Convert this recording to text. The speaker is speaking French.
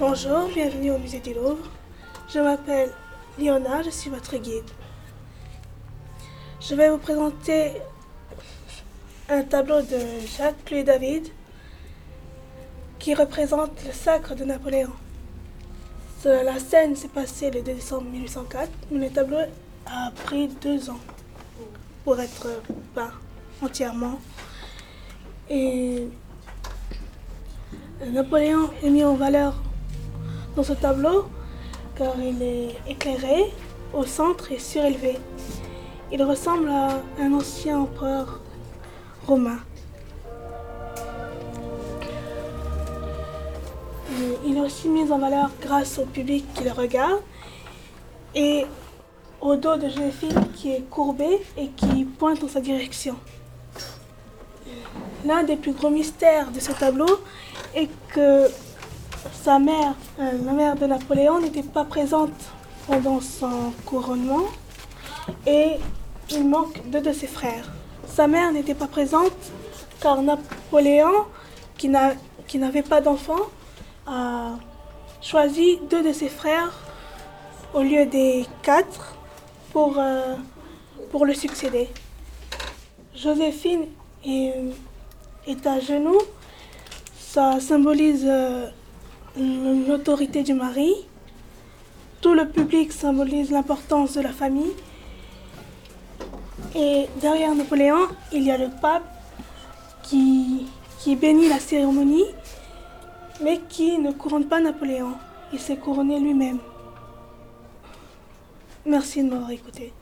Bonjour, bienvenue au musée du Louvre. Je m'appelle Léona, je suis votre guide. Je vais vous présenter un tableau de Jacques Clé David qui représente le sacre de Napoléon. La scène s'est passée le 2 décembre 1804, mais le tableau a pris deux ans pour être peint entièrement. Et Napoléon est mis en valeur ce tableau car il est éclairé au centre et surélevé. Il ressemble à un ancien empereur romain. Il est aussi mis en valeur grâce au public qui le regarde et au dos de Joséphine qui est courbé et qui pointe dans sa direction. L'un des plus gros mystères de ce tableau est que sa mère, euh, la mère de Napoléon, n'était pas présente pendant son couronnement et il manque deux de ses frères. Sa mère n'était pas présente car Napoléon, qui n'avait pas d'enfant, a choisi deux de ses frères au lieu des quatre pour, euh, pour le succéder. Joséphine est, à genoux. Ça symbolise euh, l'autorité du mari. Tout le public symbolise l'importance de la famille. Et derrière Napoléon, il y a le pape qui, qui bénit la cérémonie, mais qui ne couronne pas Napoléon. Il s'est couronné lui-même. Merci de m'avoir écouté.